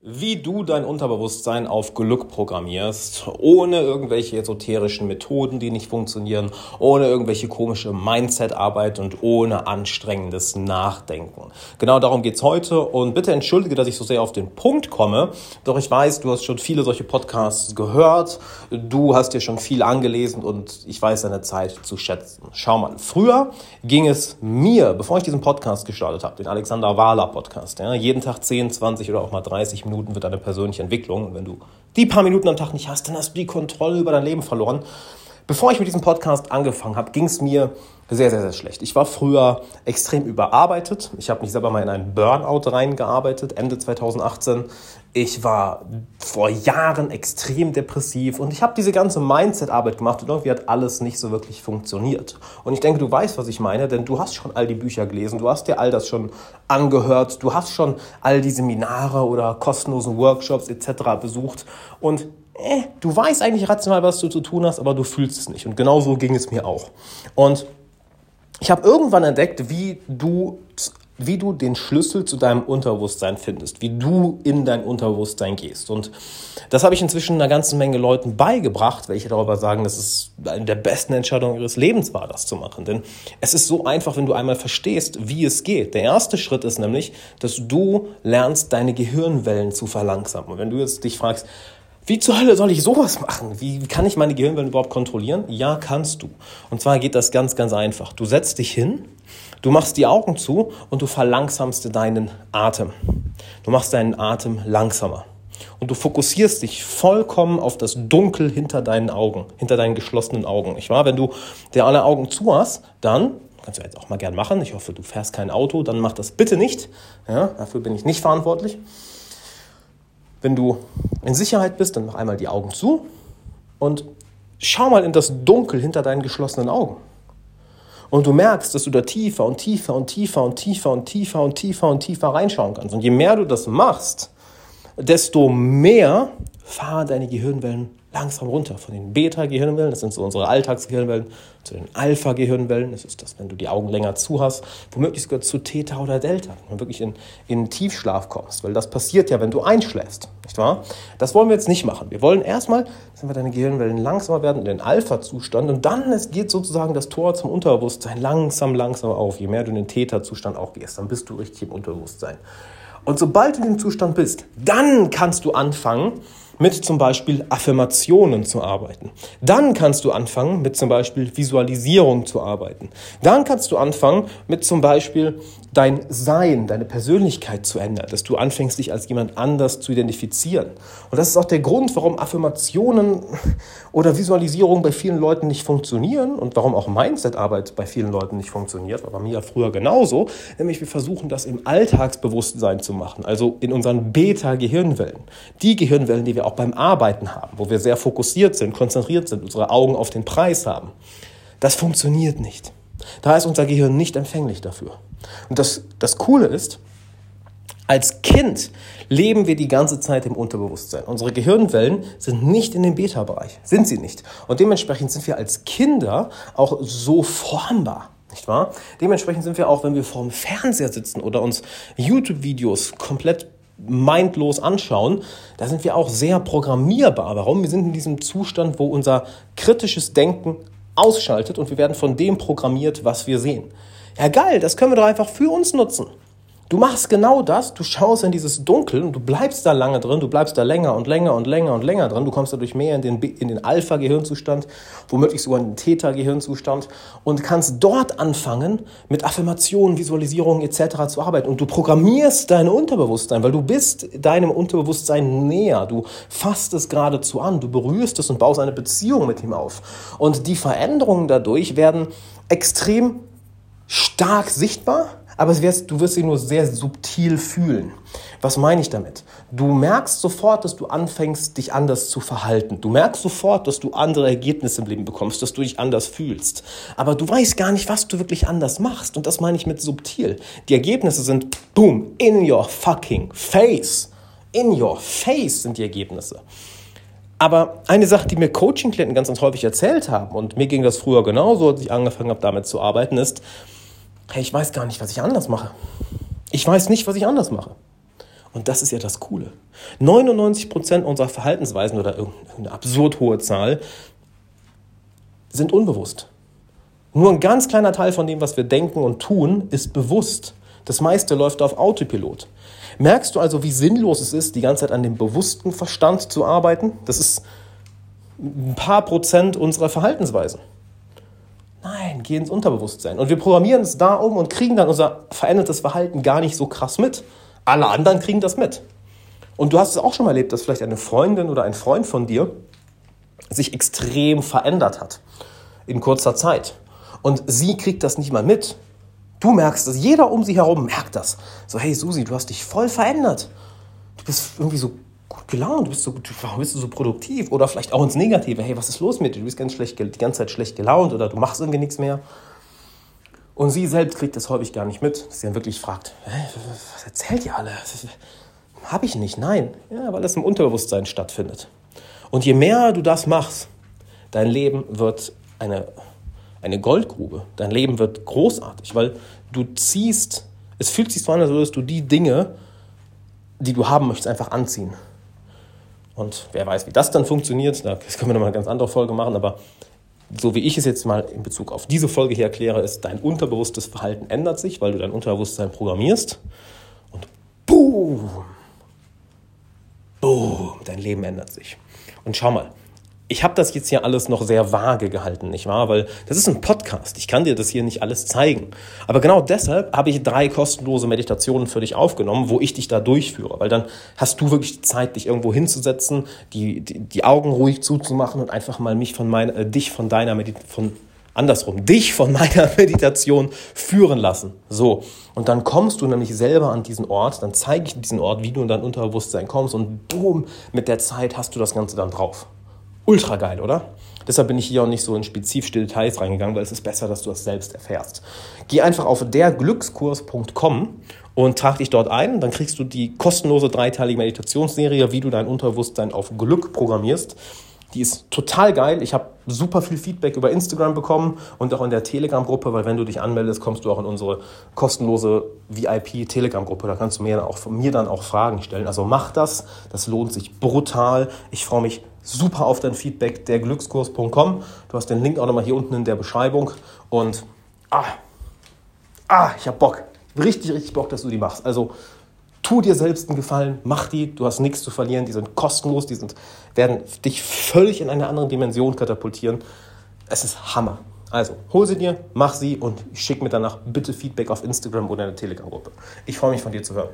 Wie du dein Unterbewusstsein auf Glück programmierst, ohne irgendwelche esoterischen Methoden, die nicht funktionieren, ohne irgendwelche komische Mindset-Arbeit und ohne anstrengendes Nachdenken. Genau darum geht's heute und bitte entschuldige, dass ich so sehr auf den Punkt komme, doch ich weiß, du hast schon viele solche Podcasts gehört, du hast dir schon viel angelesen und ich weiß deine Zeit zu schätzen. Schau mal, früher ging es mir, bevor ich diesen Podcast gestartet habe, den Alexander Wahler Podcast, ja, jeden Tag 10, 20 oder auch mal 30 Minuten wird deine persönliche Entwicklung. Und wenn du die paar Minuten am Tag nicht hast, dann hast du die Kontrolle über dein Leben verloren. Bevor ich mit diesem Podcast angefangen habe, ging es mir sehr, sehr, sehr schlecht. Ich war früher extrem überarbeitet. Ich habe mich selber mal in einen Burnout reingearbeitet, Ende 2018. Ich war vor Jahren extrem depressiv und ich habe diese ganze Mindset-Arbeit gemacht und irgendwie hat alles nicht so wirklich funktioniert. Und ich denke, du weißt, was ich meine, denn du hast schon all die Bücher gelesen, du hast dir all das schon angehört, du hast schon all die Seminare oder kostenlosen Workshops etc. besucht und äh, du weißt eigentlich rational, was du zu tun hast, aber du fühlst es nicht. Und genau so ging es mir auch. Und ich habe irgendwann entdeckt, wie du, wie du den Schlüssel zu deinem Unterbewusstsein findest, wie du in dein Unterbewusstsein gehst. Und das habe ich inzwischen einer ganzen Menge Leuten beigebracht, welche darüber sagen, dass es eine der besten Entscheidungen ihres Lebens war, das zu machen. Denn es ist so einfach, wenn du einmal verstehst, wie es geht. Der erste Schritt ist nämlich, dass du lernst, deine Gehirnwellen zu verlangsamen. Und wenn du jetzt dich fragst, wie zur Hölle soll ich sowas machen? Wie kann ich meine Gehirnwellen überhaupt kontrollieren? Ja, kannst du. Und zwar geht das ganz, ganz einfach. Du setzt dich hin, du machst die Augen zu und du verlangsamst deinen Atem. Du machst deinen Atem langsamer. Und du fokussierst dich vollkommen auf das Dunkel hinter deinen Augen, hinter deinen geschlossenen Augen. Nicht wahr? Wenn du dir alle Augen zu hast, dann kannst du jetzt auch mal gern machen. Ich hoffe, du fährst kein Auto, dann mach das bitte nicht. Ja, dafür bin ich nicht verantwortlich. Wenn du in Sicherheit bist, dann mach einmal die Augen zu und schau mal in das Dunkel hinter deinen geschlossenen Augen. Und du merkst, dass du da tiefer und tiefer und tiefer und tiefer und tiefer und tiefer und tiefer reinschauen kannst. Und je mehr du das machst, desto mehr fahren deine Gehirnwellen langsam runter von den Beta-Gehirnwellen, das sind so unsere Alltagsgehirnwellen, zu den Alpha-Gehirnwellen, das ist das, wenn du die Augen länger zu hast, womöglich sogar zu Theta oder Delta, wenn du wirklich in, in Tiefschlaf kommst, weil das passiert ja, wenn du einschläfst, nicht wahr? Das wollen wir jetzt nicht machen. Wir wollen erstmal, dass wir deine Gehirnwellen langsamer werden in den Alpha-Zustand und dann es geht sozusagen das Tor zum Unterbewusstsein langsam, langsam auf. Je mehr du in den Theta-Zustand auch gehst, dann bist du richtig im Unterbewusstsein. Und sobald du in dem Zustand bist, dann kannst du anfangen, mit zum Beispiel Affirmationen zu arbeiten. Dann kannst du anfangen, mit zum Beispiel Visualisierung zu arbeiten. Dann kannst du anfangen, mit zum Beispiel dein Sein, deine Persönlichkeit zu ändern, dass du anfängst, dich als jemand anders zu identifizieren. Und das ist auch der Grund, warum Affirmationen oder Visualisierung bei vielen Leuten nicht funktionieren und warum auch Mindset-Arbeit bei vielen Leuten nicht funktioniert, war bei mir ja früher genauso, nämlich wir versuchen das im Alltagsbewusstsein zu machen, also in unseren Beta-Gehirnwellen. Die Gehirnwellen, die wir auch beim Arbeiten haben, wo wir sehr fokussiert sind, konzentriert sind, unsere Augen auf den Preis haben. Das funktioniert nicht. Da ist unser Gehirn nicht empfänglich dafür. Und das, das Coole ist, als Kind leben wir die ganze Zeit im Unterbewusstsein. Unsere Gehirnwellen sind nicht in dem Beta-Bereich, sind sie nicht. Und dementsprechend sind wir als Kinder auch so formbar. Nicht wahr? Dementsprechend sind wir auch, wenn wir vorm Fernseher sitzen oder uns YouTube-Videos komplett mindlos anschauen, da sind wir auch sehr programmierbar. Warum? Wir sind in diesem Zustand, wo unser kritisches Denken ausschaltet und wir werden von dem programmiert, was wir sehen. Ja geil, das können wir doch einfach für uns nutzen. Du machst genau das, du schaust in dieses Dunkel und du bleibst da lange drin, du bleibst da länger und länger und länger und länger drin, du kommst dadurch mehr in den, in den Alpha-Gehirnzustand, womöglich sogar in den Theta-Gehirnzustand und kannst dort anfangen, mit Affirmationen, Visualisierungen etc. zu arbeiten. Und du programmierst dein Unterbewusstsein, weil du bist deinem Unterbewusstsein näher, du fasst es geradezu an, du berührst es und baust eine Beziehung mit ihm auf. Und die Veränderungen dadurch werden extrem stark sichtbar, aber wirst, du wirst sie nur sehr subtil fühlen. Was meine ich damit? Du merkst sofort, dass du anfängst, dich anders zu verhalten. Du merkst sofort, dass du andere Ergebnisse im Leben bekommst, dass du dich anders fühlst. Aber du weißt gar nicht, was du wirklich anders machst. Und das meine ich mit subtil. Die Ergebnisse sind, boom, in your fucking face. In your face sind die Ergebnisse. Aber eine Sache, die mir Coaching-Klienten ganz, ganz häufig erzählt haben, und mir ging das früher genauso, als ich angefangen habe, damit zu arbeiten, ist, hey, ich weiß gar nicht, was ich anders mache. Ich weiß nicht, was ich anders mache. Und das ist ja das Coole. 99% unserer Verhaltensweisen oder irgendeine absurd hohe Zahl sind unbewusst. Nur ein ganz kleiner Teil von dem, was wir denken und tun, ist bewusst. Das meiste läuft auf Autopilot. Merkst du also, wie sinnlos es ist, die ganze Zeit an dem bewussten Verstand zu arbeiten? Das ist ein paar Prozent unserer Verhaltensweisen. Nein, geh ins Unterbewusstsein. Und wir programmieren es da um und kriegen dann unser verändertes Verhalten gar nicht so krass mit. Alle anderen kriegen das mit. Und du hast es auch schon mal erlebt, dass vielleicht eine Freundin oder ein Freund von dir sich extrem verändert hat in kurzer Zeit. Und sie kriegt das nicht mal mit. Du merkst das, jeder um sie herum merkt das. So, hey Susi, du hast dich voll verändert. Du bist irgendwie so gut gelaunt, du bist so, warum bist du so produktiv? Oder vielleicht auch ins Negative, hey, was ist los mit dir? Du bist ganz schlecht, die ganze Zeit schlecht gelaunt oder du machst irgendwie nichts mehr. Und sie selbst kriegt das häufig gar nicht mit, dass sie dann wirklich fragt, was erzählt ihr alle? Habe ich nicht, nein. Ja, weil das im Unterbewusstsein stattfindet. Und je mehr du das machst, dein Leben wird eine eine Goldgrube. Dein Leben wird großartig, weil du ziehst, es fühlt sich so an, als würdest du die Dinge, die du haben möchtest, einfach anziehen. Und wer weiß, wie das dann funktioniert, das können wir nochmal eine ganz andere Folge machen, aber so wie ich es jetzt mal in Bezug auf diese Folge hier erkläre, ist, dein unterbewusstes Verhalten ändert sich, weil du dein Unterbewusstsein programmierst. Und boom, boom, dein Leben ändert sich. Und schau mal, ich habe das jetzt hier alles noch sehr vage gehalten, nicht wahr? Weil das ist ein Podcast. Ich kann dir das hier nicht alles zeigen. Aber genau deshalb habe ich drei kostenlose Meditationen für dich aufgenommen, wo ich dich da durchführe. Weil dann hast du wirklich die Zeit, dich irgendwo hinzusetzen, die, die, die Augen ruhig zuzumachen und einfach mal mich von meiner, äh, dich von deiner Meditation, andersrum, dich von meiner Meditation führen lassen. So. Und dann kommst du nämlich selber an diesen Ort, dann zeige ich dir diesen Ort, wie du in dein Unterbewusstsein kommst und boom, mit der Zeit hast du das Ganze dann drauf ultra geil, oder? Deshalb bin ich hier auch nicht so in spezifische Details reingegangen, weil es ist besser, dass du das selbst erfährst. Geh einfach auf derglückskurs.com und trag dich dort ein. Dann kriegst du die kostenlose dreiteilige Meditationsserie, wie du dein Unterbewusstsein auf Glück programmierst. Die ist total geil. Ich habe super viel Feedback über Instagram bekommen und auch in der Telegram-Gruppe, weil wenn du dich anmeldest, kommst du auch in unsere kostenlose VIP-Telegram-Gruppe. Da kannst du mir, auch, mir dann auch Fragen stellen. Also mach das. Das lohnt sich brutal. Ich freue mich super auf dein Feedback. Derglückskurs.com. Du hast den Link auch nochmal hier unten in der Beschreibung. Und ah, ah, ich habe Bock. Richtig, richtig Bock, dass du die machst. Also tu dir selbst einen Gefallen, mach die, du hast nichts zu verlieren, die sind kostenlos, die sind, werden dich völlig in eine andere Dimension katapultieren. Es ist Hammer. Also, hol sie dir, mach sie und schick mir danach bitte Feedback auf Instagram oder in der Telegram-Gruppe. Ich freue mich von dir zu hören.